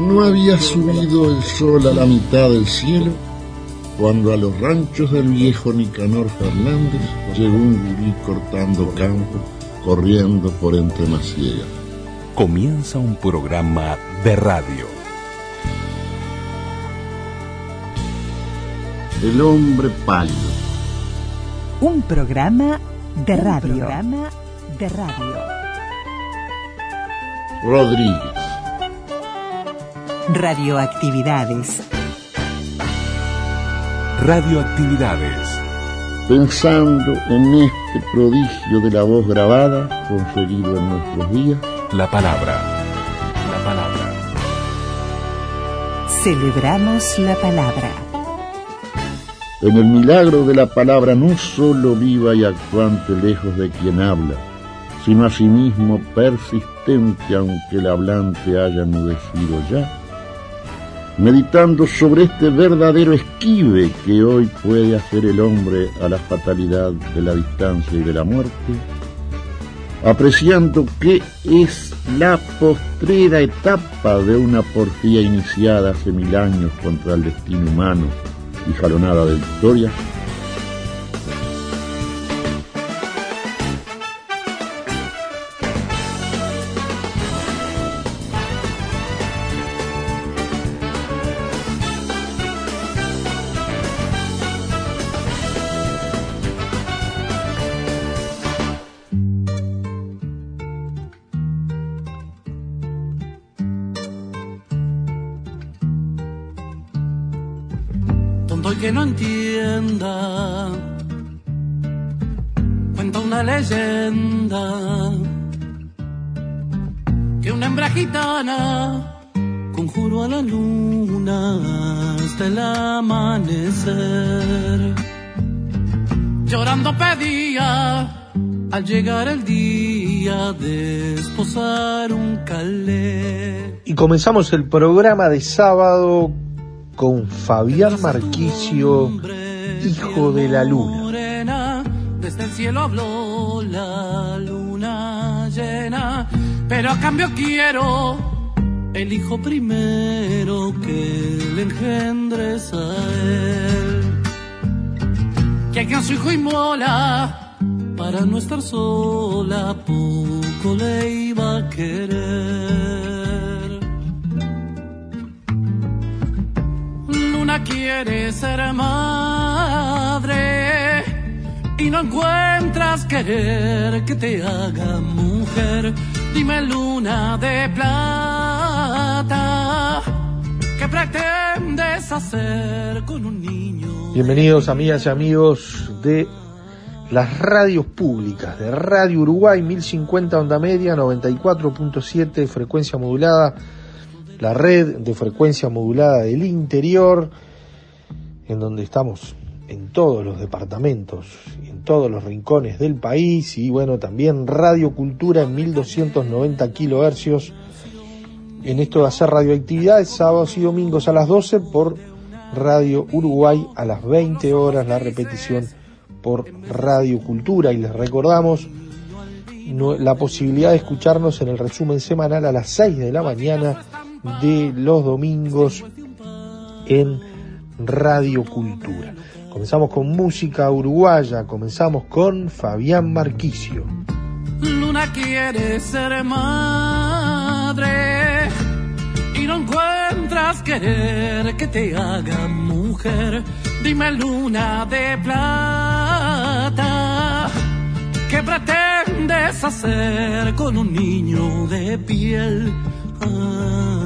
No había subido el sol a la mitad del cielo cuando a los ranchos del viejo Nicanor Fernández llegó un gurí cortando campo, corriendo por entre maciegas. Comienza un programa de radio. El hombre pálido. Un programa de radio. Un programa de radio. Rodríguez. Radioactividades. Radioactividades. Pensando en este prodigio de la voz grabada conferido en nuestros días. La palabra. La palabra. Celebramos la palabra. En el milagro de la palabra no solo viva y actuante lejos de quien habla, sino asimismo persistente aunque el hablante haya enmudecido ya meditando sobre este verdadero esquive que hoy puede hacer el hombre a la fatalidad de la distancia y de la muerte, apreciando que es la postrera etapa de una porfía iniciada hace mil años contra el destino humano y jalonada de victoria, que no entienda. Cuenta una leyenda que una hembra gitana conjuró a la luna hasta el amanecer. Llorando pedía al llegar el día de esposar un calé. Y comenzamos el programa de sábado con Fabián Marquicio, hijo de la luna. Desde el cielo habló la luna llena, pero a cambio quiero el hijo primero que le engendres a él. Que a su hijo inmola para no estar sola, poco le iba a querer. Quiere ser madre y no encuentras querer que te haga mujer. Dime luna de plata, ¿qué pretendes hacer con un niño? Bienvenidos amigas y amigos de las radios públicas de Radio Uruguay 1050 onda media 94.7 frecuencia modulada la red de frecuencia modulada del interior, en donde estamos en todos los departamentos, en todos los rincones del país y bueno, también Radio Cultura en 1290 kilohercios. En esto de hacer radioactividades, sábados y domingos a las 12 por Radio Uruguay a las 20 horas, la repetición por Radio Cultura. Y les recordamos la posibilidad de escucharnos en el resumen semanal a las 6 de la mañana de los domingos en Radio Cultura. Comenzamos con música uruguaya, comenzamos con Fabián Marquicio. Luna quiere ser madre y no encuentras querer que te haga mujer. Dime luna de plata, ¿qué pretendes hacer con un niño de piel? Ah.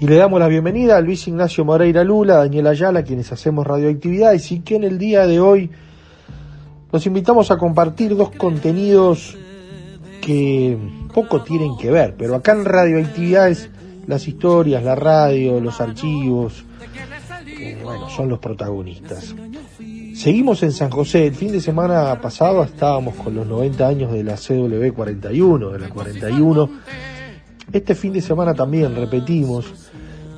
Y le damos la bienvenida a Luis Ignacio Moreira Lula, a Daniel Ayala, quienes hacemos radioactividades, y que en el día de hoy nos invitamos a compartir dos contenidos que poco tienen que ver, pero acá en radioactividades las historias, la radio, los archivos, bueno, son los protagonistas. Seguimos en San José. El fin de semana pasado estábamos con los 90 años de la CW 41, de la 41. Este fin de semana también repetimos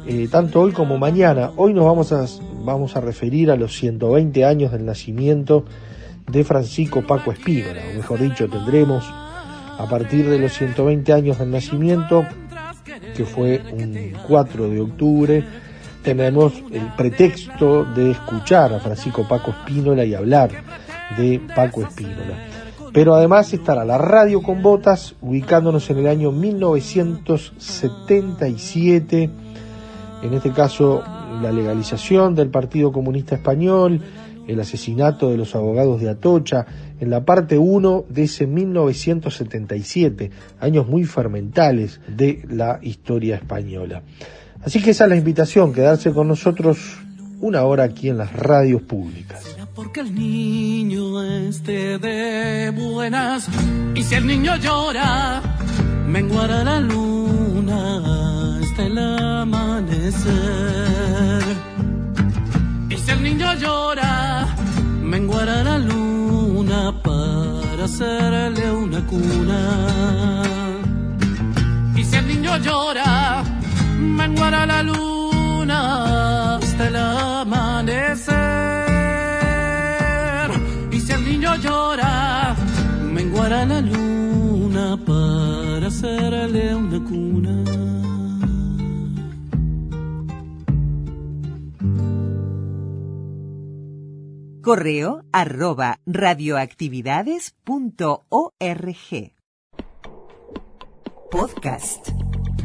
eh, tanto hoy como mañana. Hoy nos vamos a, vamos a referir a los 120 años del nacimiento de Francisco Paco Espínola, o mejor dicho, tendremos a partir de los 120 años del nacimiento, que fue un 4 de octubre, tenemos el pretexto de escuchar a Francisco Paco Espínola y hablar de Paco Espínola. Pero además estará la radio con botas, ubicándonos en el año 1977, en este caso la legalización del Partido Comunista Español, el asesinato de los abogados de Atocha, en la parte 1 de ese 1977, años muy fermentales de la historia española. Así que esa es la invitación, quedarse con nosotros una hora aquí en las radios públicas porque el niño esté de buenas y si el niño llora, menguará la luna hasta el amanecer. Y si el niño llora, menguará la luna para hacerle una cuna. Y si el niño llora, menguará la luna hasta el amanecer. Niño llora, menguará la luna para hacerle una cuna. Correo arroba radioactividades.org Podcast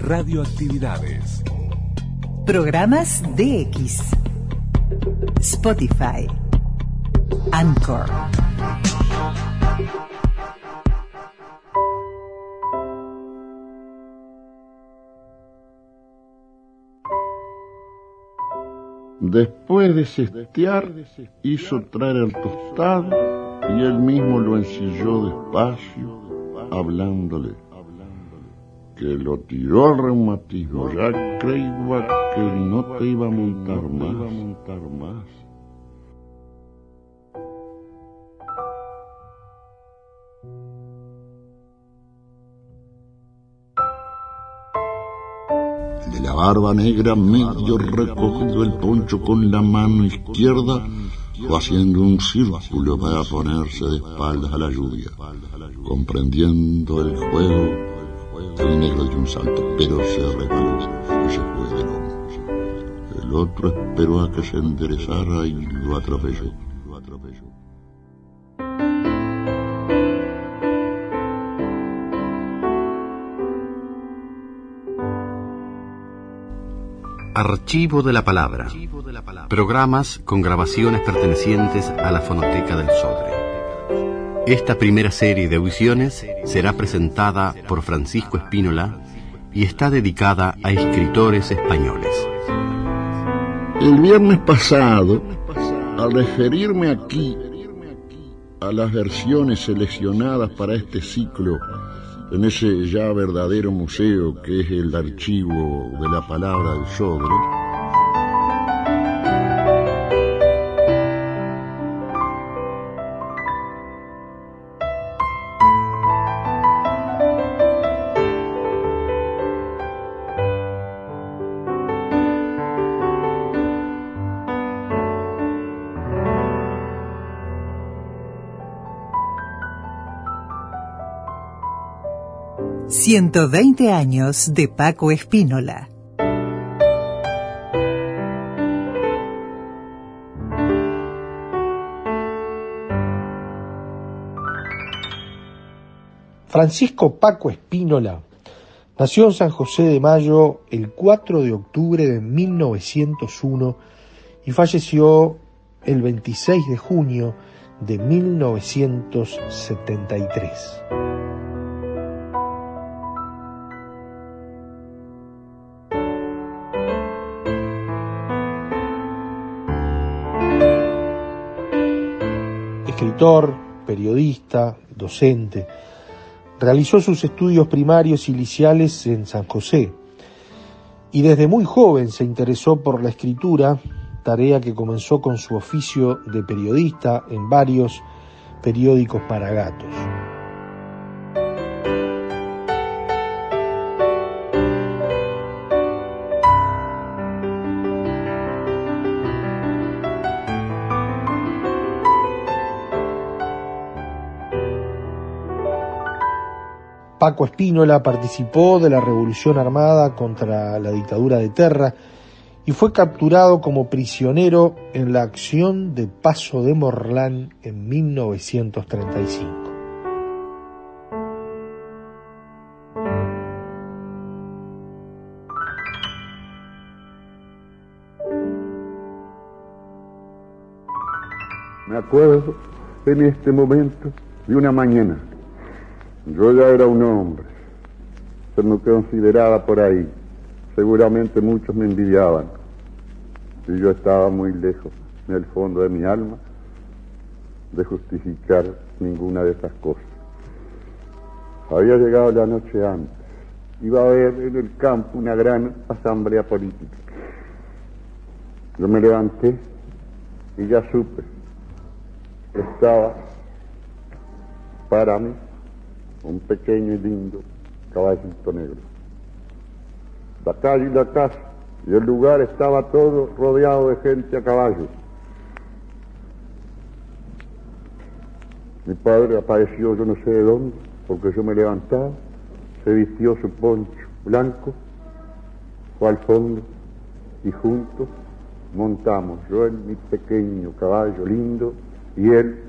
Radioactividades. Programas DX Spotify. Anchor. Después de cestear, hizo traer el tostado y él mismo lo ensilló despacio, hablándole, que lo tiró al reumatismo, ya creía que no te iba a montar más. la barba negra medio recogido el poncho con la mano izquierda o haciendo un círculo para ponerse de espaldas a la lluvia, comprendiendo el juego, el negro dio un salto, pero se resbaló y se fue de nuevo. El otro esperó a que se enderezara y lo atropelló. Archivo de la Palabra. Programas con grabaciones pertenecientes a la Fonoteca del Sodre. Esta primera serie de audiciones será presentada por Francisco Espínola y está dedicada a escritores españoles. El viernes pasado, al referirme aquí a las versiones seleccionadas para este ciclo en ese ya verdadero museo que es el archivo de la palabra del Sodre, ...120 años de Paco Espínola. Francisco Paco Espínola nació en San José de Mayo el 4 de octubre de 1901 y falleció el 26 de junio de 1973. Escritor, periodista, docente. Realizó sus estudios primarios y liciales en San José y desde muy joven se interesó por la escritura, tarea que comenzó con su oficio de periodista en varios periódicos para gatos. Paco Espínola participó de la revolución armada contra la dictadura de Terra y fue capturado como prisionero en la acción de Paso de Morlán en 1935. Me acuerdo en este momento de una mañana. Yo ya era un hombre, se me consideraba por ahí. Seguramente muchos me envidiaban. Y yo estaba muy lejos, en el fondo de mi alma, de justificar ninguna de esas cosas. Había llegado la noche antes. Iba a haber en el campo una gran asamblea política. Yo me levanté y ya supe estaba para mí pequeño y lindo caballito negro. La calle y la casa y el lugar estaba todo rodeado de gente a caballo. Mi padre apareció yo no sé de dónde, porque yo me levantaba, se vistió su poncho blanco, fue al fondo y juntos montamos, yo en mi pequeño caballo lindo y él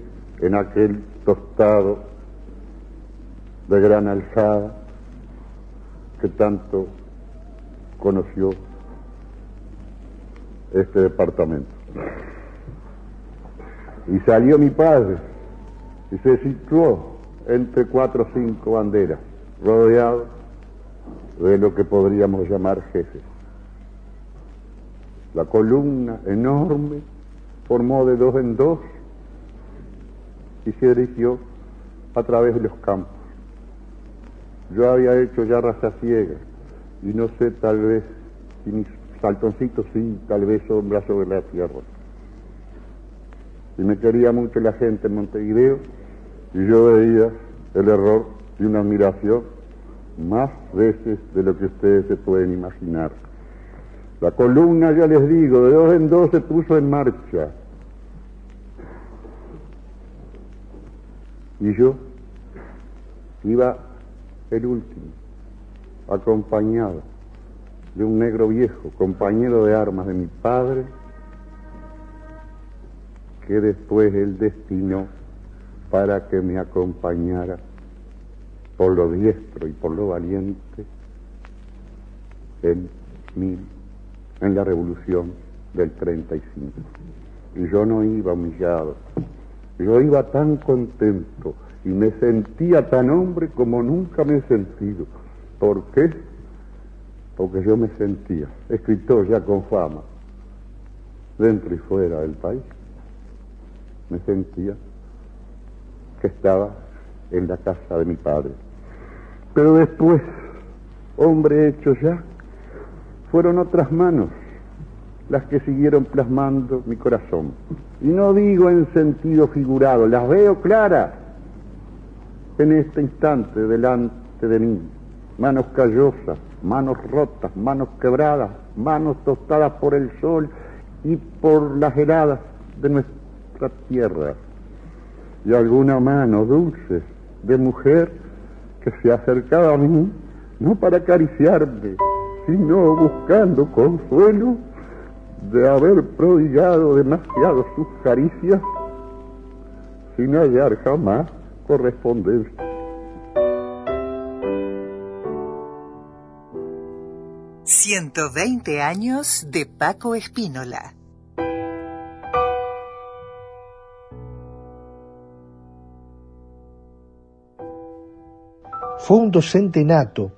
en aquel tostado de gran alzada que tanto conoció este departamento. Y salió mi padre y se situó entre cuatro o cinco banderas, rodeado de lo que podríamos llamar jefes. La columna enorme formó de dos en dos y se dirigió a través de los campos. Yo había hecho ya raza ciega y no sé, tal vez, si mis saltoncitos sí, tal vez sombra sobre la tierra. Y me quería mucho la gente en Montevideo y yo veía el error y una admiración más veces de lo que ustedes se pueden imaginar. La columna, ya les digo, de dos en dos se puso en marcha Y yo iba el último, acompañado de un negro viejo, compañero de armas de mi padre, que después él destinó para que me acompañara por lo diestro y por lo valiente en, mil, en la revolución del 35. Y yo no iba humillado, yo iba tan contento y me sentía tan hombre como nunca me he sentido. ¿Por qué? Porque yo me sentía escritor ya con fama, dentro y fuera del país. Me sentía que estaba en la casa de mi padre. Pero después, hombre hecho ya, fueron otras manos las que siguieron plasmando mi corazón. Y no digo en sentido figurado, las veo claras en este instante delante de mí. Manos callosas, manos rotas, manos quebradas, manos tostadas por el sol y por las heladas de nuestra tierra. Y alguna mano dulce de mujer que se acercaba a mí, no para acariciarme, sino buscando consuelo de haber prodigado demasiado sus caricias sin hallar jamás correspondencia. ...120 años de Paco Espínola. Fue un docente nato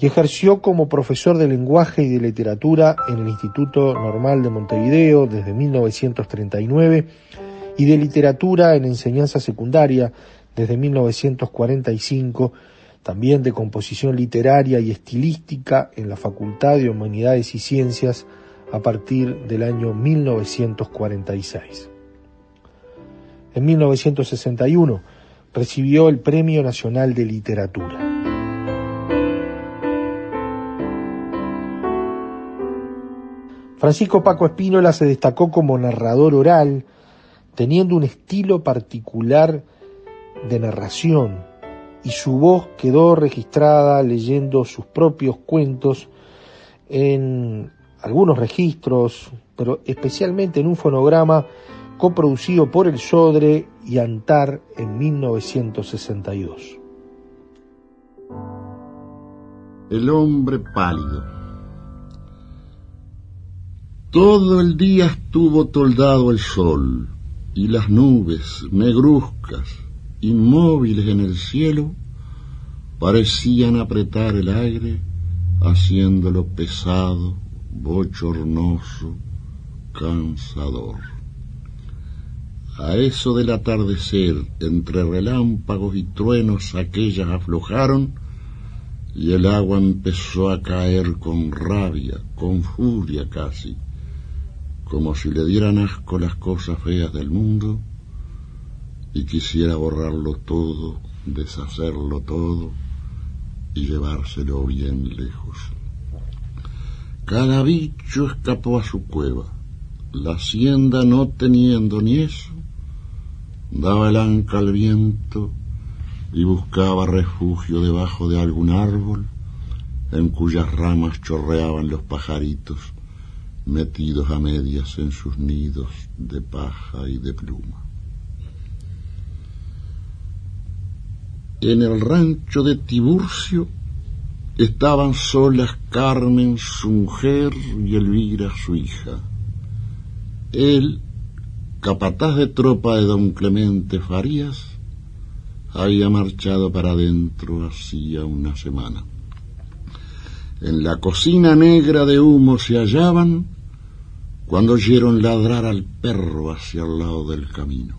y ejerció como profesor de lenguaje y de literatura en el Instituto Normal de Montevideo desde 1939 y de literatura en enseñanza secundaria desde 1945, también de composición literaria y estilística en la Facultad de Humanidades y Ciencias a partir del año 1946. En 1961 recibió el Premio Nacional de Literatura. Francisco Paco Espínola se destacó como narrador oral, teniendo un estilo particular de narración y su voz quedó registrada leyendo sus propios cuentos en algunos registros, pero especialmente en un fonograma coproducido por el Sodre y Antar en 1962. El hombre pálido. Todo el día estuvo toldado el sol y las nubes negruzcas, inmóviles en el cielo, parecían apretar el aire, haciéndolo pesado, bochornoso, cansador. A eso del atardecer, entre relámpagos y truenos, aquellas aflojaron y el agua empezó a caer con rabia, con furia casi, como si le dieran asco las cosas feas del mundo y quisiera borrarlo todo, deshacerlo todo y llevárselo bien lejos. Cada bicho escapó a su cueva. La hacienda no teniendo ni eso, daba el anca al viento y buscaba refugio debajo de algún árbol en cuyas ramas chorreaban los pajaritos metidos a medias en sus nidos de paja y de pluma. En el rancho de Tiburcio estaban solas Carmen, su mujer, y Elvira, su hija. Él, capataz de tropa de don Clemente Farías, había marchado para adentro hacía una semana. En la cocina negra de humo se hallaban cuando oyeron ladrar al perro hacia el lado del camino.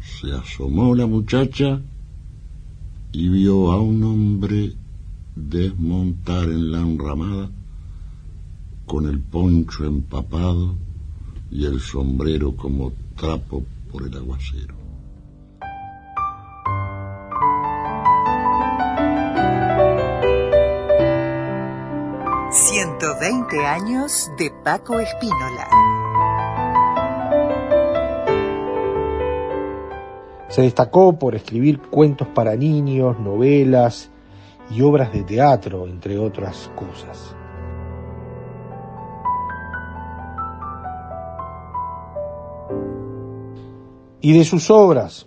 Se asomó la muchacha y vio a un hombre desmontar en la enramada con el poncho empapado y el sombrero como trapo por el aguacero. ...120 años de Paco Espínola. Se destacó por escribir cuentos para niños, novelas y obras de teatro, entre otras cosas. Y de sus obras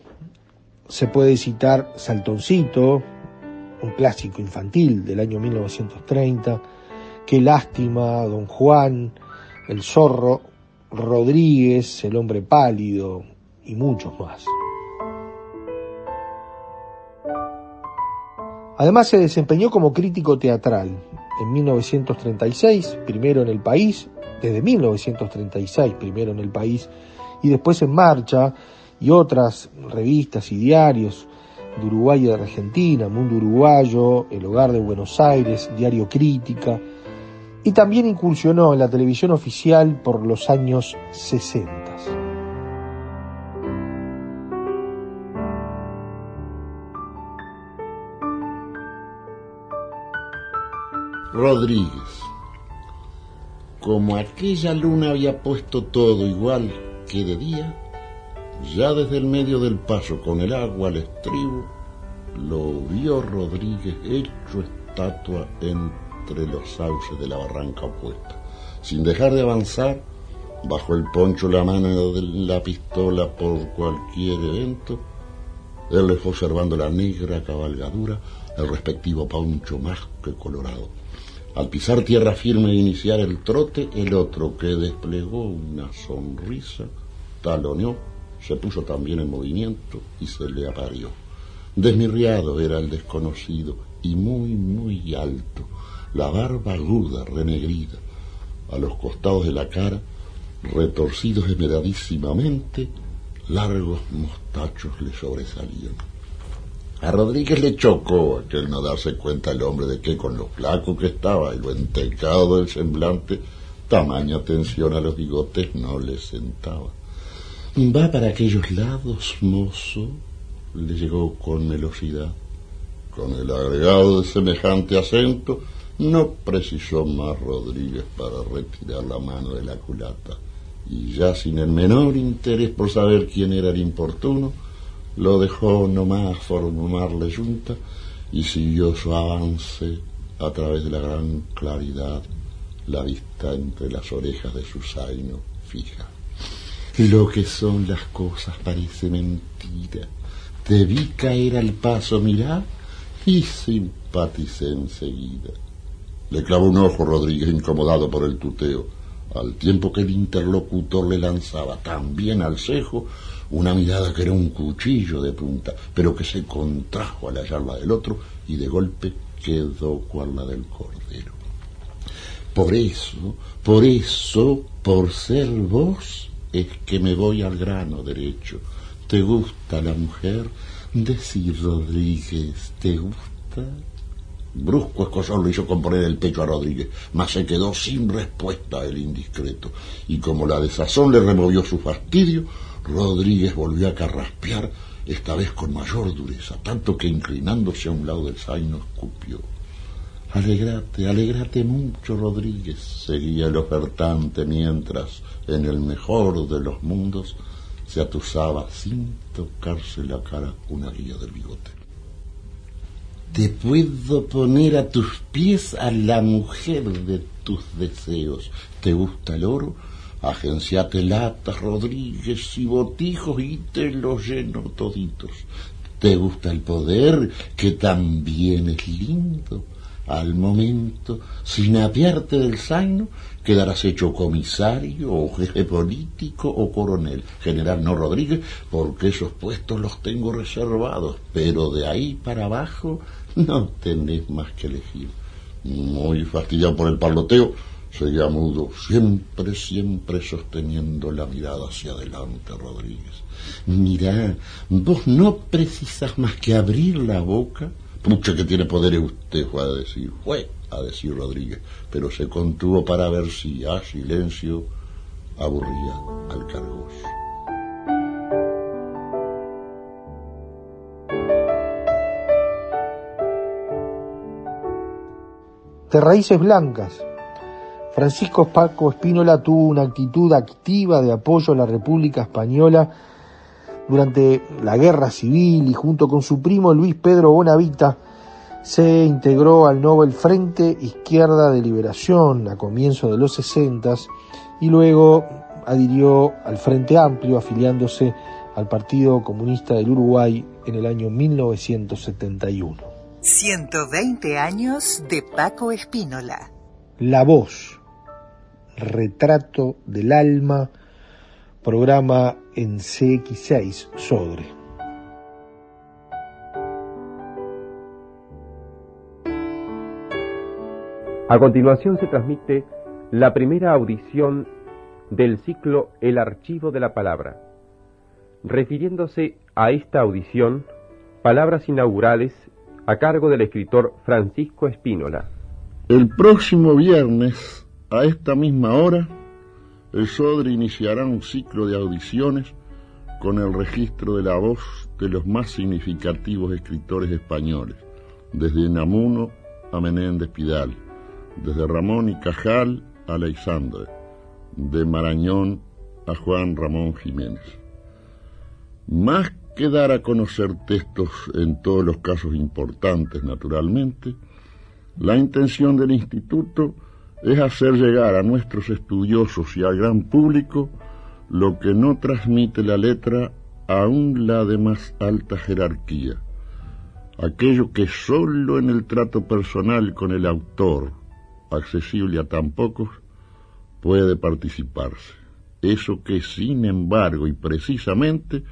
se puede citar Saltoncito, un clásico infantil del año 1930, Qué lástima, Don Juan, El zorro, Rodríguez, El hombre pálido y muchos más. Además se desempeñó como crítico teatral en 1936, primero en El País, desde 1936 primero en El País y después en Marcha y otras revistas y diarios de Uruguay y de Argentina, Mundo Uruguayo, El Hogar de Buenos Aires, Diario Crítica, y también incursionó en la televisión oficial por los años 60. Rodríguez. Como aquella luna había puesto todo igual que de día, ya desde el medio del paso con el agua al estribo, lo vio Rodríguez hecho estatua entre los sauces de la barranca opuesta. Sin dejar de avanzar, bajo el poncho la mano de la pistola por cualquier evento, él le fue observando la negra cabalgadura, el respectivo poncho más que colorado al pisar tierra firme e iniciar el trote, el otro que desplegó una sonrisa, taloneó, se puso también en movimiento y se le aparió. Desmirriado era el desconocido y muy, muy alto, la barba aguda, renegrida, a los costados de la cara, retorcidos esmeradísimamente, largos mostachos le sobresalían. A Rodríguez le chocó aquel no darse cuenta el hombre de que con lo flaco que estaba y lo entecado del semblante, tamaña atención a los bigotes no le sentaba. Va para aquellos lados, mozo, le llegó con velocidad. Con el agregado de semejante acento, no precisó más Rodríguez para retirar la mano de la culata, y ya sin el menor interés por saber quién era el importuno, lo dejó nomás formar la y siguió su avance a través de la gran claridad, la vista entre las orejas de su zaino fija. Lo que son las cosas parece mentira. Te vi caer al paso, mirá, y simpaticé enseguida. Le clavó un ojo Rodríguez, incomodado por el tuteo, al tiempo que el interlocutor le lanzaba también al cejo una mirada que era un cuchillo de punta, pero que se contrajo al hallarla del otro y de golpe quedó cual la del cordero. Por eso, por eso, por ser vos, es que me voy al grano derecho. ¿Te gusta la mujer? Decir, Rodríguez, ¿te gusta? Brusco escosor lo hizo componer el pecho a Rodríguez, mas se quedó sin respuesta el indiscreto, y como la desazón le removió su fastidio, Rodríguez volvió a carraspear, esta vez con mayor dureza, tanto que inclinándose a un lado del zaino escupió. Alegrate, alegrate mucho, Rodríguez, seguía el ofertante mientras, en el mejor de los mundos, se atusaba sin tocarse la cara una guía del bigote. Te puedo poner a tus pies a la mujer de tus deseos. ¿Te gusta el oro? Agenciate latas, Rodríguez y botijos y te los lleno toditos. ¿Te gusta el poder, que también es lindo? Al momento, sin apiarte del zaino, quedarás hecho comisario o jefe político o coronel. General no Rodríguez, porque esos puestos los tengo reservados, pero de ahí para abajo no tenés más que elegir. Muy fastidiado por el parloteo, seguía mudo, siempre, siempre sosteniendo la mirada hacia adelante, Rodríguez. Mirá, vos no precisas más que abrir la boca. Pucha que tiene poder usted, fue a decir, fue a decir Rodríguez, pero se contuvo para ver si a silencio aburría al cargoso. De raíces blancas. Francisco Paco Espínola tuvo una actitud activa de apoyo a la República Española durante la Guerra Civil y junto con su primo Luis Pedro Bonavita se integró al Nobel Frente Izquierda de Liberación a comienzos de los 60 y luego adhirió al Frente Amplio afiliándose al Partido Comunista del Uruguay en el año 1971. 120 años de Paco Espínola. La voz, retrato del alma, programa en CX6 Sodre. A continuación se transmite la primera audición del ciclo El Archivo de la Palabra. Refiriéndose a esta audición, palabras inaugurales a cargo del escritor Francisco Espínola. El próximo viernes, a esta misma hora, el Sodre iniciará un ciclo de audiciones con el registro de la voz de los más significativos escritores españoles, desde Namuno a Menéndez Pidal, desde Ramón y Cajal a Alexandre, de Marañón a Juan Ramón Jiménez. Más que dar a conocer textos en todos los casos importantes, naturalmente, la intención del instituto es hacer llegar a nuestros estudiosos y al gran público lo que no transmite la letra aún la de más alta jerarquía, aquello que sólo en el trato personal con el autor, accesible a tan pocos, puede participarse. Eso que sin embargo y precisamente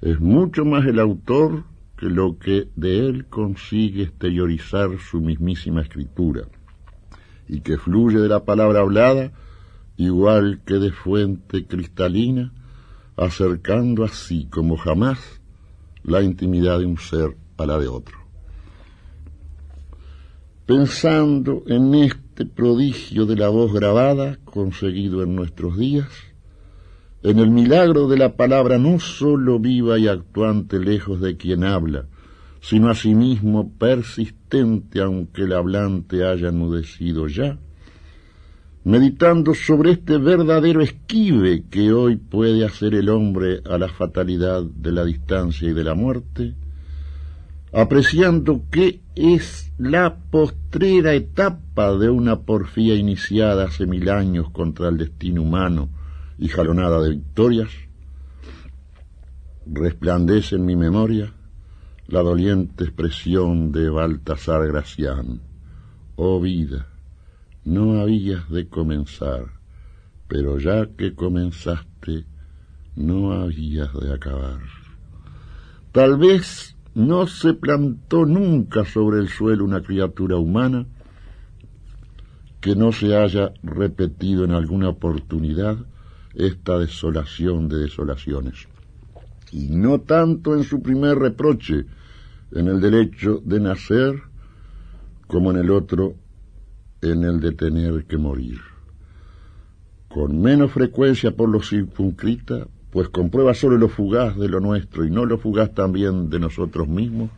es mucho más el autor que lo que de él consigue exteriorizar su mismísima escritura, y que fluye de la palabra hablada igual que de fuente cristalina, acercando así como jamás la intimidad de un ser a la de otro. Pensando en este prodigio de la voz grabada conseguido en nuestros días, en el milagro de la palabra no sólo viva y actuante lejos de quien habla, sino asimismo persistente aunque el hablante haya enmudecido ya, meditando sobre este verdadero esquive que hoy puede hacer el hombre a la fatalidad de la distancia y de la muerte, apreciando que es la postrera etapa de una porfía iniciada hace mil años contra el destino humano y jalonada de victorias, resplandece en mi memoria la doliente expresión de Baltasar Gracián. Oh vida, no habías de comenzar, pero ya que comenzaste, no habías de acabar. Tal vez no se plantó nunca sobre el suelo una criatura humana que no se haya repetido en alguna oportunidad esta desolación de desolaciones. Y no tanto en su primer reproche, en el derecho de nacer, como en el otro en el de tener que morir. Con menos frecuencia por lo circunscrita, pues comprueba solo lo fugaz de lo nuestro y no lo fugaz también de nosotros mismos,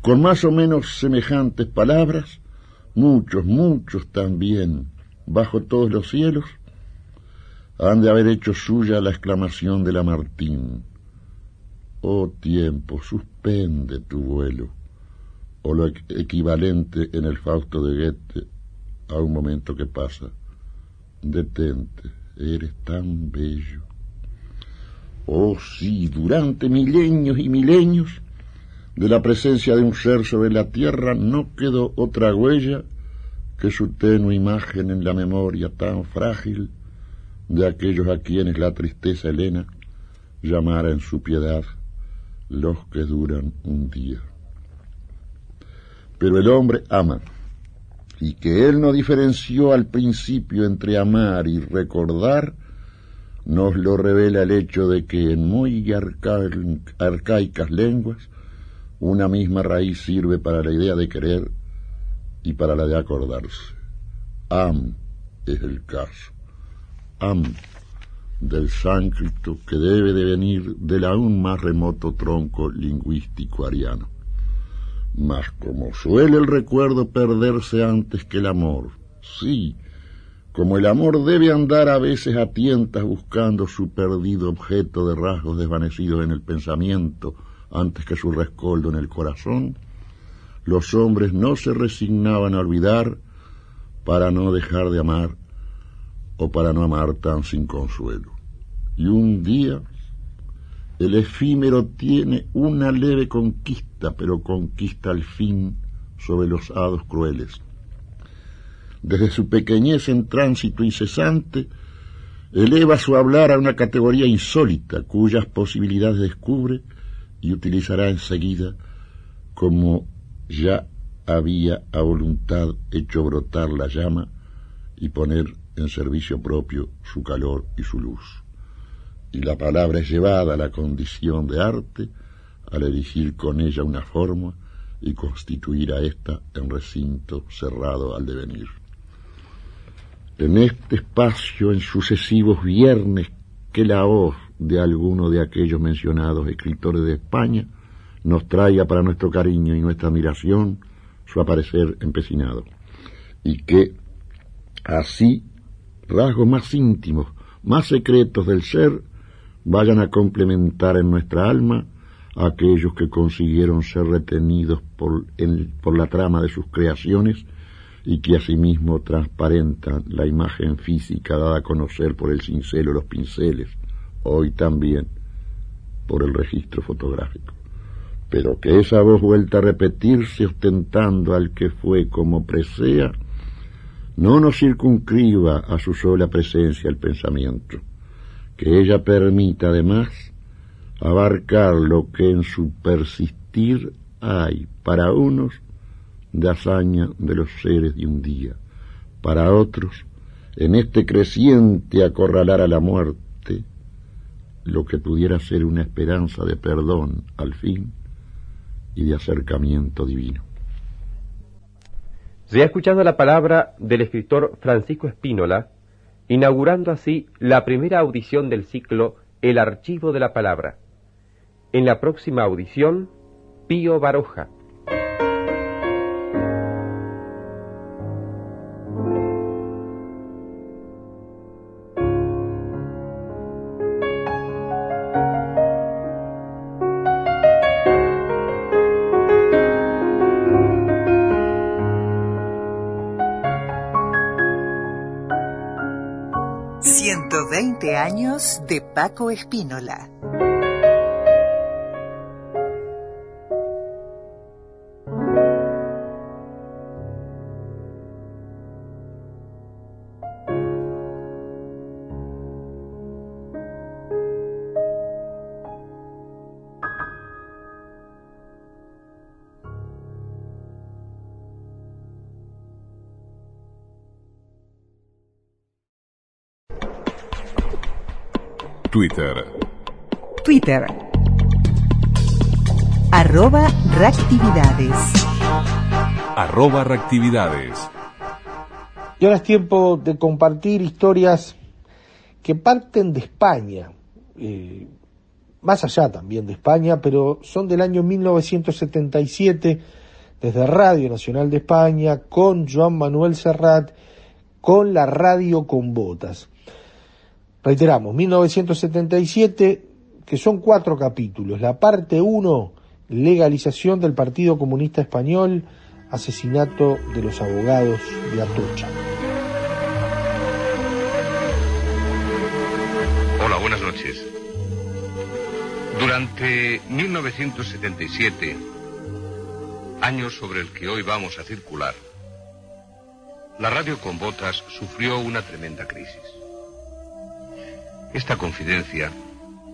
con más o menos semejantes palabras, muchos, muchos también, bajo todos los cielos, han de haber hecho suya la exclamación de Lamartín. Oh tiempo, suspende tu vuelo, o lo equivalente en el Fausto de Goethe a un momento que pasa. Detente, eres tan bello. Oh sí, durante milenios y milenios de la presencia de un ser sobre la tierra no quedó otra huella que su tenue imagen en la memoria tan frágil de aquellos a quienes la tristeza helena llamara en su piedad los que duran un día. Pero el hombre ama y que él no diferenció al principio entre amar y recordar, nos lo revela el hecho de que en muy arcaicas lenguas una misma raíz sirve para la idea de querer y para la de acordarse. Am es el caso. Am del sánscrito que debe de venir del aún más remoto tronco lingüístico ariano. Mas como suele el recuerdo perderse antes que el amor, sí, como el amor debe andar a veces a tientas buscando su perdido objeto de rasgos desvanecidos en el pensamiento antes que su rescoldo en el corazón, los hombres no se resignaban a olvidar para no dejar de amar o para no amar tan sin consuelo. Y un día el efímero tiene una leve conquista, pero conquista al fin sobre los hados crueles. Desde su pequeñez en tránsito incesante, eleva su hablar a una categoría insólita, cuyas posibilidades descubre y utilizará enseguida como ya había a voluntad hecho brotar la llama y poner en servicio propio su calor y su luz y la palabra es llevada a la condición de arte al erigir con ella una forma y constituir a ésta en recinto cerrado al devenir. En este espacio, en sucesivos viernes, que la voz de alguno de aquellos mencionados escritores de España nos traiga para nuestro cariño y nuestra admiración su aparecer empecinado, y que así rasgos más íntimos, más secretos del ser, vayan a complementar en nuestra alma a aquellos que consiguieron ser retenidos por, por la trama de sus creaciones y que asimismo transparentan la imagen física dada a conocer por el cincel o los pinceles, hoy también por el registro fotográfico. Pero que esa voz vuelta a repetirse ostentando al que fue como presea, no nos circunscriba a su sola presencia el pensamiento, que ella permita además abarcar lo que en su persistir hay para unos de hazaña de los seres de un día, para otros en este creciente acorralar a la muerte lo que pudiera ser una esperanza de perdón al fin y de acercamiento divino. Se ha escuchado la palabra del escritor Francisco Espínola, inaugurando así la primera audición del ciclo El Archivo de la Palabra. En la próxima audición, Pío Baroja. 20 años de Paco Espínola. Twitter. Twitter. Arroba reactividades. Arroba reactividades. Y ahora es tiempo de compartir historias que parten de España, eh, más allá también de España, pero son del año 1977, desde Radio Nacional de España, con Joan Manuel Serrat, con la radio con botas. Reiteramos, 1977, que son cuatro capítulos. La parte 1, legalización del Partido Comunista Español, asesinato de los abogados de Atocha. Hola, buenas noches. Durante 1977, año sobre el que hoy vamos a circular, la radio con botas sufrió una tremenda crisis. Esta confidencia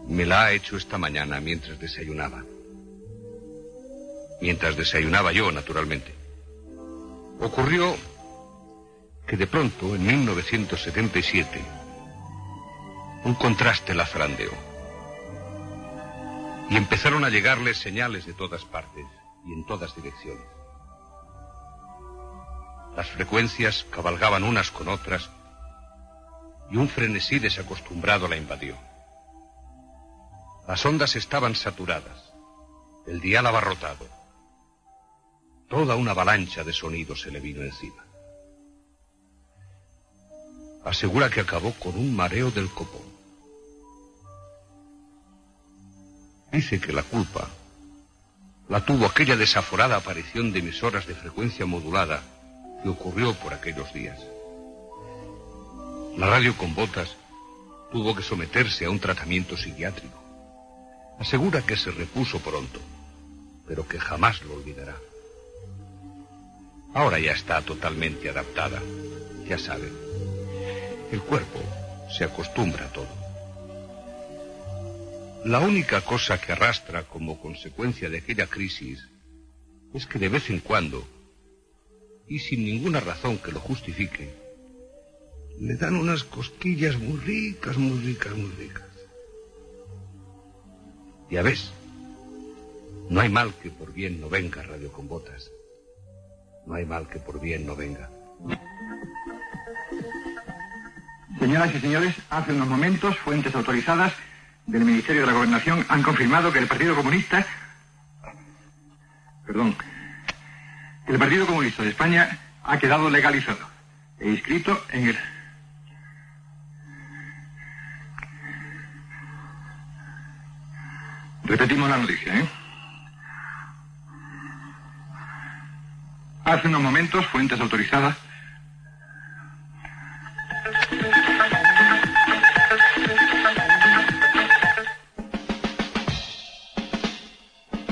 me la ha hecho esta mañana mientras desayunaba. Mientras desayunaba yo, naturalmente. Ocurrió que de pronto, en 1977, un contraste la zarandeó. Y empezaron a llegarle señales de todas partes y en todas direcciones. Las frecuencias cabalgaban unas con otras y un frenesí desacostumbrado la invadió. Las ondas estaban saturadas, el dial abarrotado. Toda una avalancha de sonidos se le vino encima. Asegura que acabó con un mareo del copón. Dice que la culpa la tuvo aquella desaforada aparición de emisoras de frecuencia modulada que ocurrió por aquellos días. La radio con botas tuvo que someterse a un tratamiento psiquiátrico. Asegura que se repuso pronto, pero que jamás lo olvidará. Ahora ya está totalmente adaptada. Ya saben, el cuerpo se acostumbra a todo. La única cosa que arrastra como consecuencia de aquella crisis es que de vez en cuando, y sin ninguna razón que lo justifique, le dan unas cosquillas muy ricas, muy ricas, muy ricas. Ya ves, no hay mal que por bien no venga, Radio con Botas. No hay mal que por bien no venga. Señoras y señores, hace unos momentos, fuentes autorizadas del Ministerio de la Gobernación han confirmado que el Partido Comunista... Perdón. El Partido Comunista de España ha quedado legalizado e inscrito en el Repetimos la noticia, ¿eh? Hace unos momentos, fuentes autorizadas.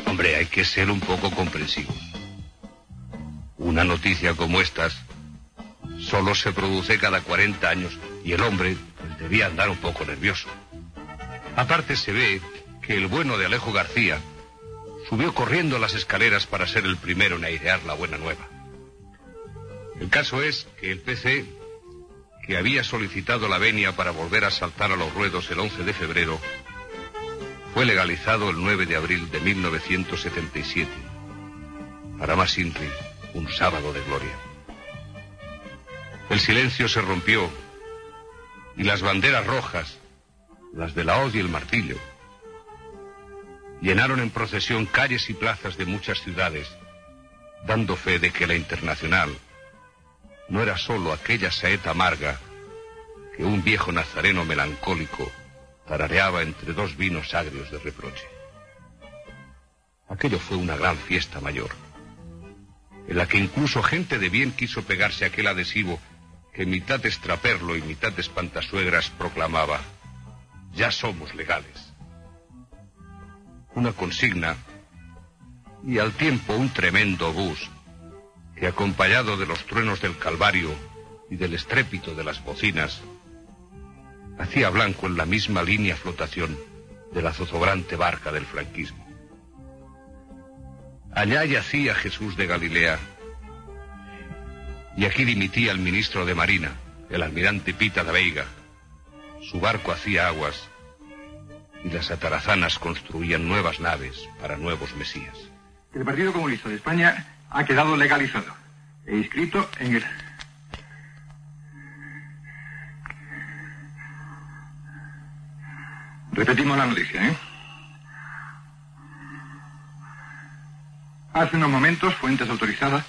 Hombre, hay que ser un poco comprensivos. Una noticia como estas solo se produce cada 40 años y el hombre debía andar un poco nervioso. Aparte se ve que el bueno de Alejo García subió corriendo las escaleras para ser el primero en airear la buena nueva. El caso es que el PC, que había solicitado la venia para volver a saltar a los ruedos el 11 de febrero, fue legalizado el 9 de abril de 1977. Para más simple, un sábado de gloria. El silencio se rompió y las banderas rojas, las de la hoz y el martillo, llenaron en procesión calles y plazas de muchas ciudades, dando fe de que la internacional no era sólo aquella saeta amarga que un viejo nazareno melancólico tarareaba entre dos vinos agrios de reproche. Aquello fue una gran fiesta mayor, en la que incluso gente de bien quiso pegarse aquel adhesivo que mitad extraperlo y mitad espantasuegras proclamaba, ya somos legales. Una consigna y al tiempo un tremendo bus que acompañado de los truenos del Calvario y del estrépito de las bocinas, hacía blanco en la misma línea flotación de la zozobrante barca del franquismo. Allá yacía Jesús de Galilea y aquí dimitía el ministro de Marina, el almirante Pita de Veiga. Su barco hacía aguas las atarazanas construían nuevas naves para nuevos mesías. El Partido Comunista de España ha quedado legalizado e inscrito en el... Repetimos la noticia, ¿eh? Hace unos momentos, fuentes autorizadas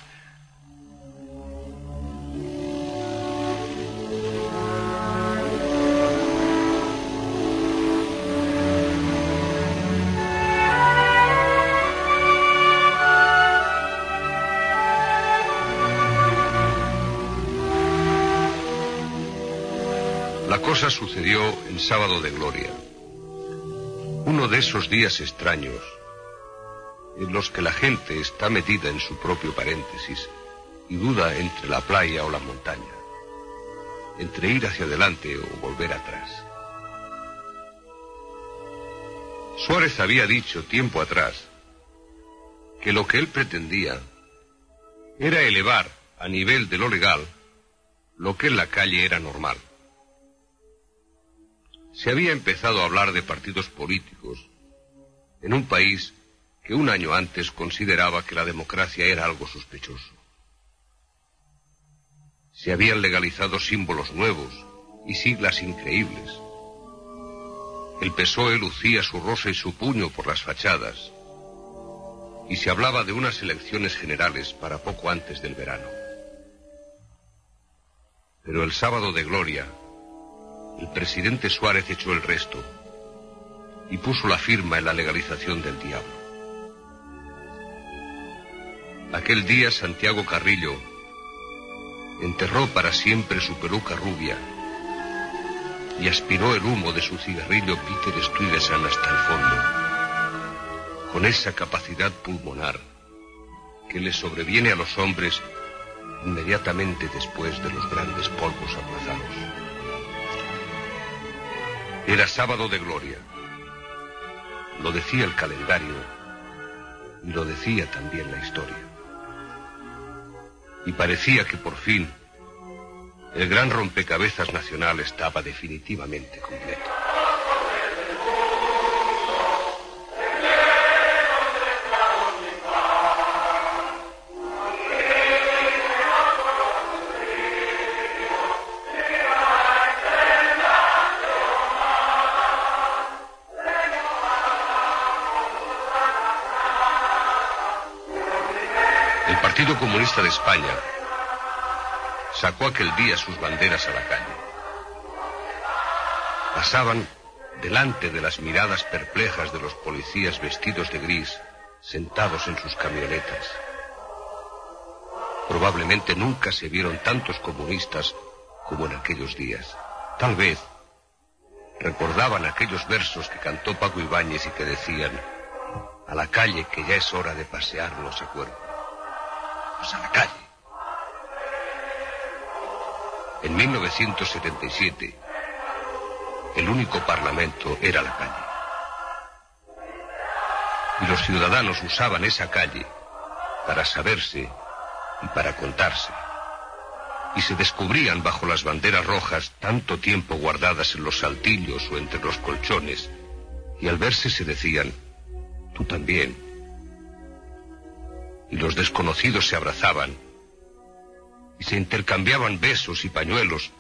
sucedió en sábado de gloria. Uno de esos días extraños en los que la gente está metida en su propio paréntesis y duda entre la playa o la montaña, entre ir hacia adelante o volver atrás. Suárez había dicho tiempo atrás que lo que él pretendía era elevar a nivel de lo legal lo que en la calle era normal. Se había empezado a hablar de partidos políticos en un país que un año antes consideraba que la democracia era algo sospechoso. Se habían legalizado símbolos nuevos y siglas increíbles. El PSOE lucía su rosa y su puño por las fachadas y se hablaba de unas elecciones generales para poco antes del verano. Pero el sábado de gloria, el presidente Suárez echó el resto y puso la firma en la legalización del diablo. Aquel día Santiago Carrillo enterró para siempre su peluca rubia y aspiró el humo de su cigarrillo Peter Stuyvesant hasta el fondo, con esa capacidad pulmonar que le sobreviene a los hombres inmediatamente después de los grandes polvos aplazados. Era sábado de gloria. Lo decía el calendario y lo decía también la historia. Y parecía que por fin el gran rompecabezas nacional estaba definitivamente completo. Comunista de España sacó aquel día sus banderas a la calle. Pasaban delante de las miradas perplejas de los policías vestidos de gris, sentados en sus camionetas. Probablemente nunca se vieron tantos comunistas como en aquellos días. Tal vez recordaban aquellos versos que cantó Paco Ibáñez y que decían, a la calle que ya es hora de pasearnos a cuerpo. Pues a la calle. En 1977, el único parlamento era la calle. Y los ciudadanos usaban esa calle para saberse y para contarse. Y se descubrían bajo las banderas rojas tanto tiempo guardadas en los saltillos o entre los colchones, y al verse se decían, tú también. Y los desconocidos se abrazaban y se intercambiaban besos y pañuelos,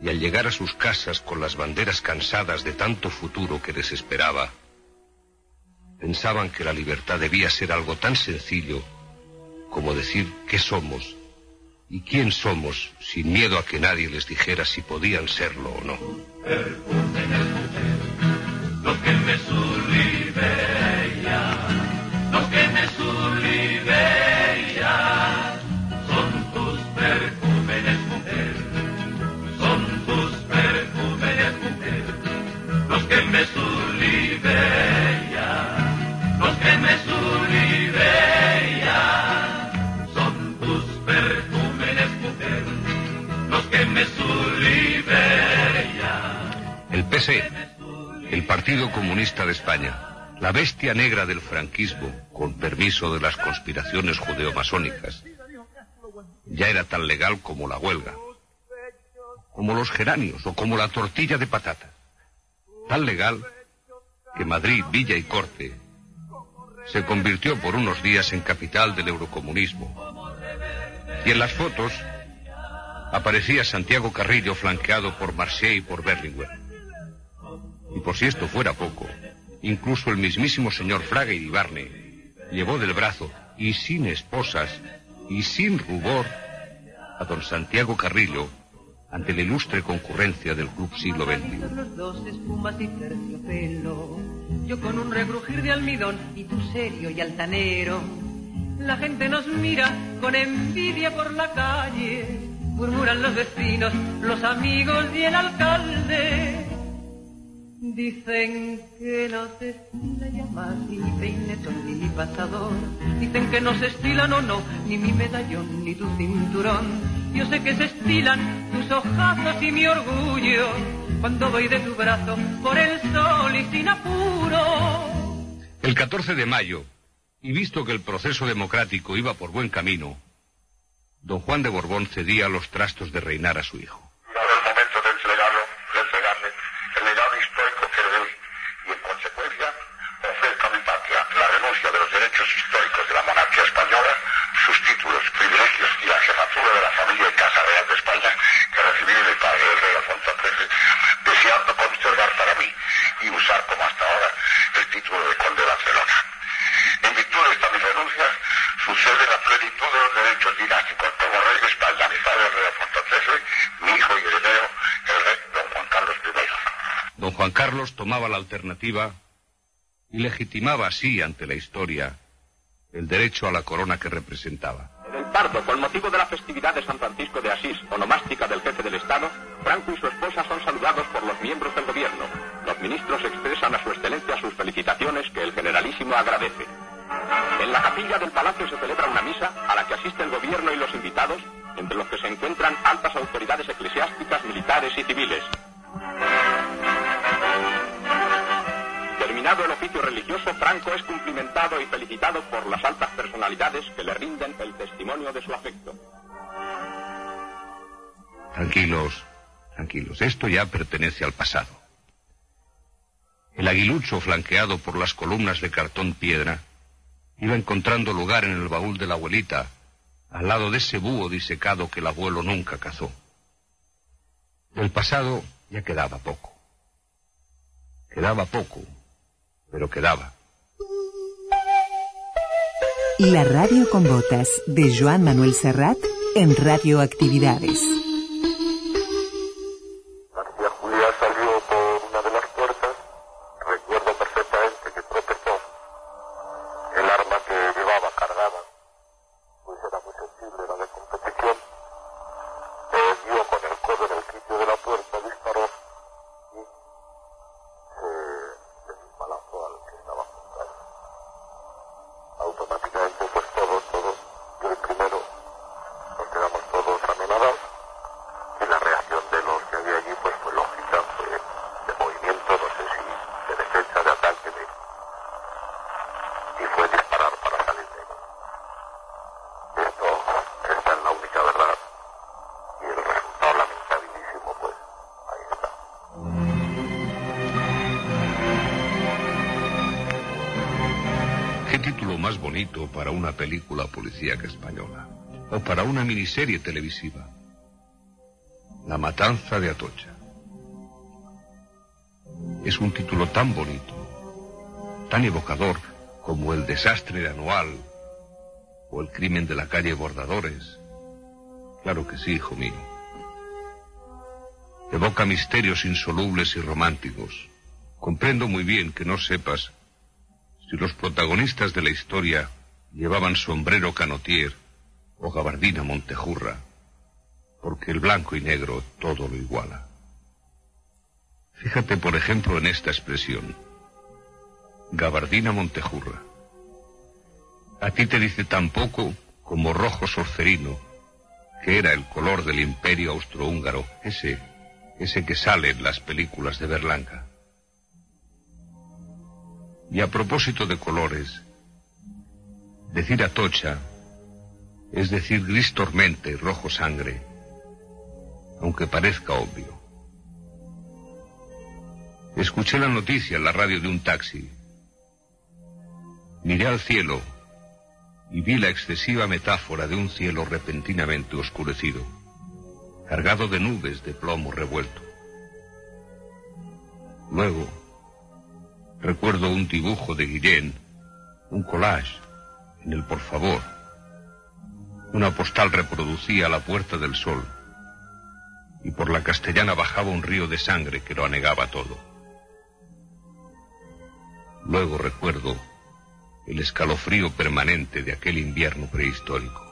y al llegar a sus casas con las banderas cansadas de tanto futuro que les esperaba, pensaban que la libertad debía ser algo tan sencillo como decir qué somos y quién somos sin miedo a que nadie les dijera si podían serlo o no. PC, el Partido Comunista de España, la bestia negra del franquismo, con permiso de las conspiraciones judeo-masónicas, ya era tan legal como la huelga, como los geranios o como la tortilla de patata. Tan legal que Madrid, Villa y Corte se convirtió por unos días en capital del eurocomunismo. Y en las fotos aparecía Santiago Carrillo flanqueado por Marché y por Berlinguer. Y por si esto fuera poco, incluso el mismísimo señor Fraga y Ibarne llevó del brazo, y sin esposas, y sin rubor, a don Santiago Carrillo ante la ilustre concurrencia del Club Siglo XX. Los dos espumas y terciopelo, yo con un regrujir de almidón y tú serio y altanero. La gente nos mira con envidia por la calle, murmuran los vecinos, los amigos y el alcalde. Dicen que no se estila más ni peinetón ni pasador. Dicen que no se estila, no, no, ni mi medallón ni tu cinturón. Yo sé que se estilan tus ojazos y mi orgullo cuando voy de tu brazo por el sol y sin apuro. El 14 de mayo, y visto que el proceso democrático iba por buen camino, don Juan de Borbón cedía los trastos de reinar a su hijo. Llegado el momento de entregarlo, de entregarle el legado histórico que le doy y en consecuencia ofrezco a mi patria la renuncia de los derechos históricos de la monarquía española, sus títulos, privilegios y la jefatura de la familia y casa real de España que recibí de mi padre, el rey Alfonso XIII, deseando conservar para mí y usar como hasta ahora el título de conde de Barcelona. En virtud de esta mi renuncia, sucede la plenitud de los derechos dinásticos como rey de España, mi padre, el rey Alfonso XIII, mi hijo y heredero, el rey don Juan Carlos I. Don Juan Carlos tomaba la alternativa y legitimaba así ante la historia el derecho a la corona que representaba. En el Pardo, con motivo de la festividad de San Francisco de Asís, onomástica del jefe del Estado, Franco y su esposa son saludados por los miembros del gobierno. Los ministros expresan a su excelencia sus felicitaciones que el generalísimo agradece. En la capilla del palacio se celebra una misa a la que asiste el gobierno y los invitados, entre los que se encuentran altas autoridades eclesiásticas, militares y civiles. Franco es cumplimentado y felicitado por las altas personalidades que le rinden el testimonio de su afecto. Tranquilos, tranquilos, esto ya pertenece al pasado. El aguilucho, flanqueado por las columnas de cartón piedra, iba encontrando lugar en el baúl de la abuelita, al lado de ese búho disecado que el abuelo nunca cazó. Del pasado ya quedaba poco. Quedaba poco, pero quedaba. La radio con botas de Joan Manuel Serrat en Radioactividades. Título más bonito para una película policíaca española? O para una miniserie televisiva. La matanza de Atocha. Es un título tan bonito, tan evocador como el desastre de anual o el crimen de la calle Bordadores. Claro que sí, hijo mío. Evoca misterios insolubles y románticos. Comprendo muy bien que no sepas si los protagonistas de la historia llevaban sombrero canotier o gabardina montejurra, porque el blanco y negro todo lo iguala. Fíjate, por ejemplo, en esta expresión. Gabardina Montejurra. A ti te dice tan poco como rojo sorcerino, que era el color del imperio austrohúngaro, ese, ese que sale en las películas de Berlanga. Y a propósito de colores, decir atocha es decir gris tormenta y rojo sangre, aunque parezca obvio. Escuché la noticia en la radio de un taxi. Miré al cielo y vi la excesiva metáfora de un cielo repentinamente oscurecido, cargado de nubes de plomo revuelto. Luego, recuerdo un dibujo de Guillén, un collage, en el por favor. Una postal reproducía la puerta del sol y por la castellana bajaba un río de sangre que lo anegaba todo. Luego recuerdo el escalofrío permanente de aquel invierno prehistórico.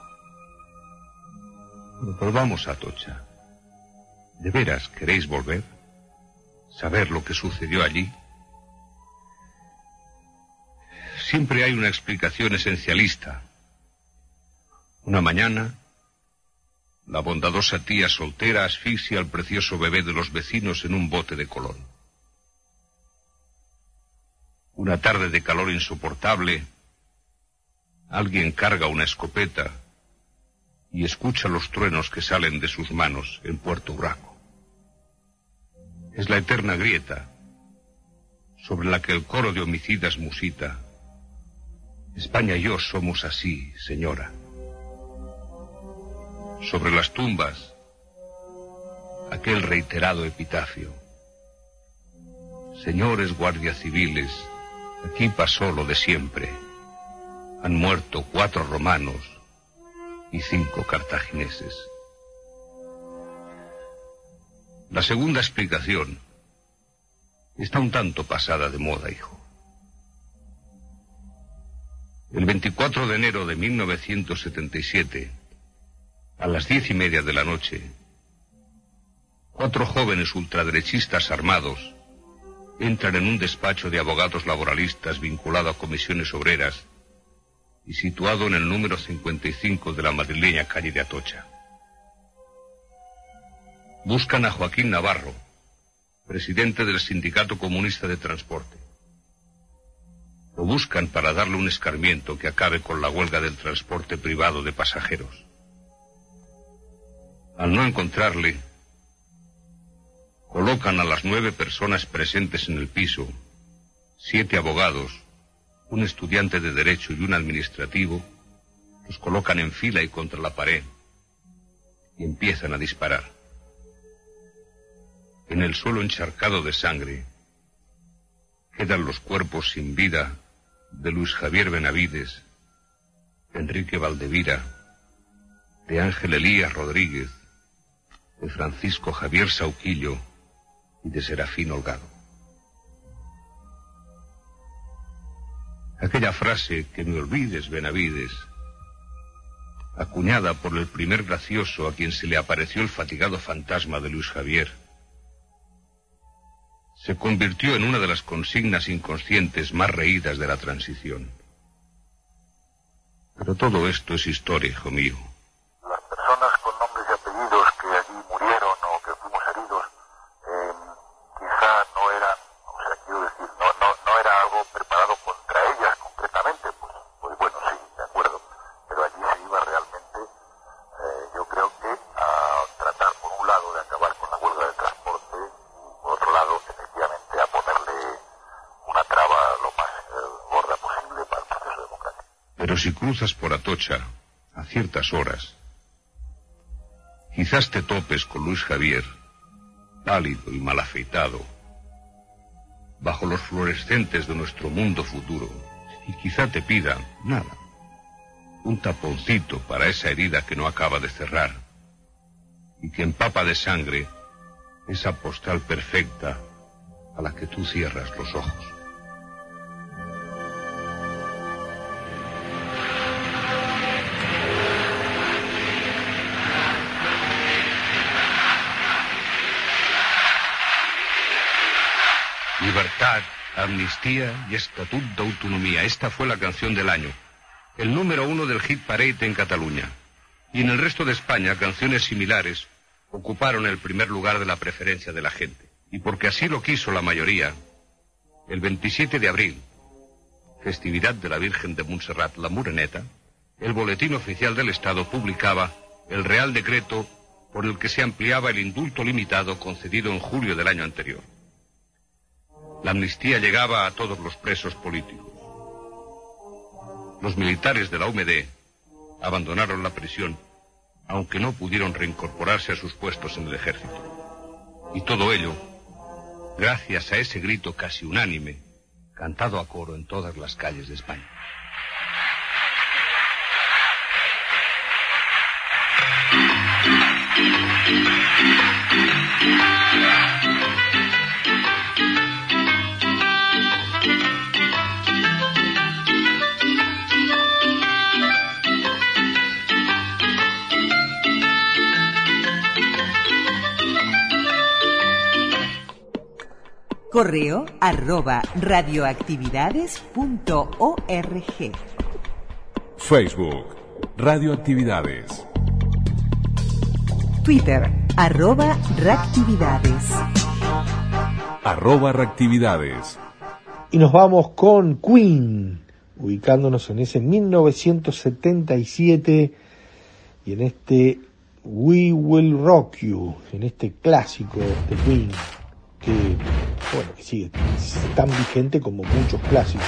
volvamos a Tocha. ¿De veras queréis volver? ¿Saber lo que sucedió allí? Siempre hay una explicación esencialista. Una mañana, la bondadosa tía soltera asfixia al precioso bebé de los vecinos en un bote de colón. Una tarde de calor insoportable, alguien carga una escopeta y escucha los truenos que salen de sus manos en Puerto Urraco. Es la eterna grieta sobre la que el coro de homicidas musita. España y yo somos así, señora. Sobre las tumbas, aquel reiterado epitafio. Señores guardias civiles, Aquí pasó lo de siempre. Han muerto cuatro romanos y cinco cartagineses. La segunda explicación está un tanto pasada de moda, hijo. El 24 de enero de 1977, a las diez y media de la noche, cuatro jóvenes ultraderechistas armados entran en un despacho de abogados laboralistas vinculado a comisiones obreras y situado en el número 55 de la madrileña calle de Atocha. Buscan a Joaquín Navarro, presidente del Sindicato Comunista de Transporte. Lo buscan para darle un escarmiento que acabe con la huelga del transporte privado de pasajeros. Al no encontrarle, Colocan a las nueve personas presentes en el piso, siete abogados, un estudiante de derecho y un administrativo, los colocan en fila y contra la pared y empiezan a disparar. En el suelo encharcado de sangre quedan los cuerpos sin vida de Luis Javier Benavides, de Enrique Valdevira, de Ángel Elías Rodríguez, de Francisco Javier Sauquillo, y de Serafín Holgado. Aquella frase, que me olvides, Benavides, acuñada por el primer gracioso a quien se le apareció el fatigado fantasma de Luis Javier, se convirtió en una de las consignas inconscientes más reídas de la transición. Pero todo esto es historia, hijo mío. Cruzas por Atocha a ciertas horas, quizás te topes con Luis Javier, pálido y mal afeitado, bajo los fluorescentes de nuestro mundo futuro, y quizá te pida nada, un taponcito para esa herida que no acaba de cerrar, y que empapa de sangre esa postal perfecta a la que tú cierras los ojos. Amnistía y estatut de autonomía. Esta fue la canción del año. El número uno del hit parade en Cataluña. Y en el resto de España, canciones similares ocuparon el primer lugar de la preferencia de la gente. Y porque así lo quiso la mayoría, el 27 de abril, festividad de la Virgen de Montserrat, la Mureneta, el Boletín Oficial del Estado publicaba el Real Decreto por el que se ampliaba el indulto limitado concedido en julio del año anterior. La amnistía llegaba a todos los presos políticos. Los militares de la UMD abandonaron la prisión, aunque no pudieron reincorporarse a sus puestos en el ejército. Y todo ello gracias a ese grito casi unánime, cantado a coro en todas las calles de España. Correo arroba radioactividades.org. Facebook, Radioactividades. Twitter, arroba reactividades. Arroba reactividades. Y nos vamos con Queen, ubicándonos en ese 1977 y en este We Will Rock You, en este clásico de Queen que, bueno, que sigue tan vigente como muchos clásicos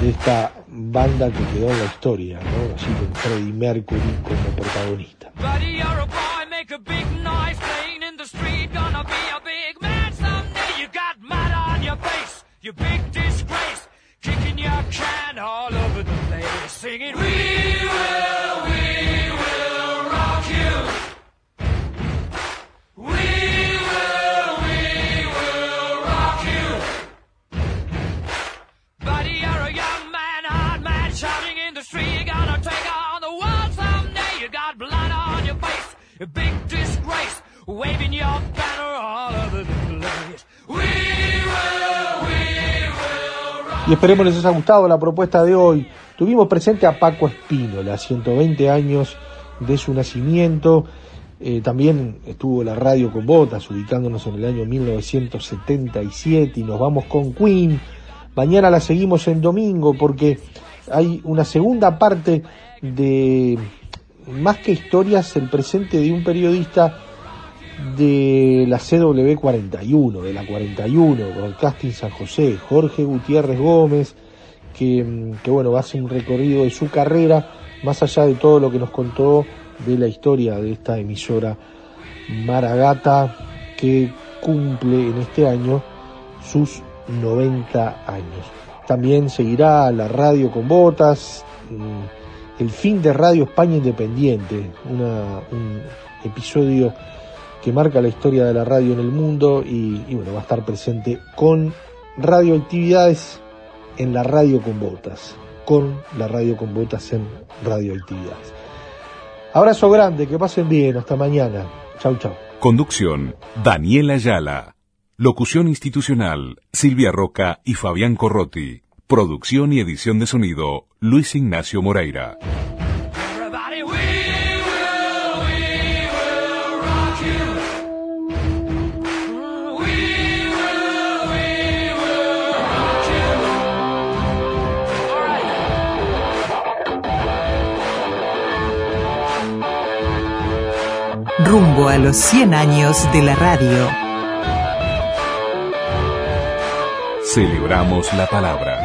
de esta banda que quedó en la historia, ¿no? Así con Freddie Mercury como protagonista. A big disgrace, Y esperemos les haya gustado la propuesta de hoy. Tuvimos presente a Paco Espínola, 120 años de su nacimiento. Eh, también estuvo la radio con botas, ubicándonos en el año 1977 y nos vamos con Queen. Mañana la seguimos en domingo porque hay una segunda parte de, más que historias, el presente de un periodista de la CW41, de la 41, Broadcasting San José, Jorge Gutiérrez Gómez, que, que bueno, hacer un recorrido de su carrera, más allá de todo lo que nos contó de la historia de esta emisora Maragata, que cumple en este año sus 90 años. También seguirá la radio con botas, mm, el fin de Radio España Independiente, una- un episodio que marca la historia de la radio en el mundo y, y bueno, va a estar presente con radioactividades en la radio con botas, con la radio con botas en radioactividades. Abrazo grande, que pasen bien, hasta mañana. Chau, chau. Conducción, Daniela Ayala. Locución institucional, Silvia Roca y Fabián Corrotti. Producción y edición de sonido, Luis Ignacio Moreira. Rumbo a los 100 años de la radio. Celebramos la palabra.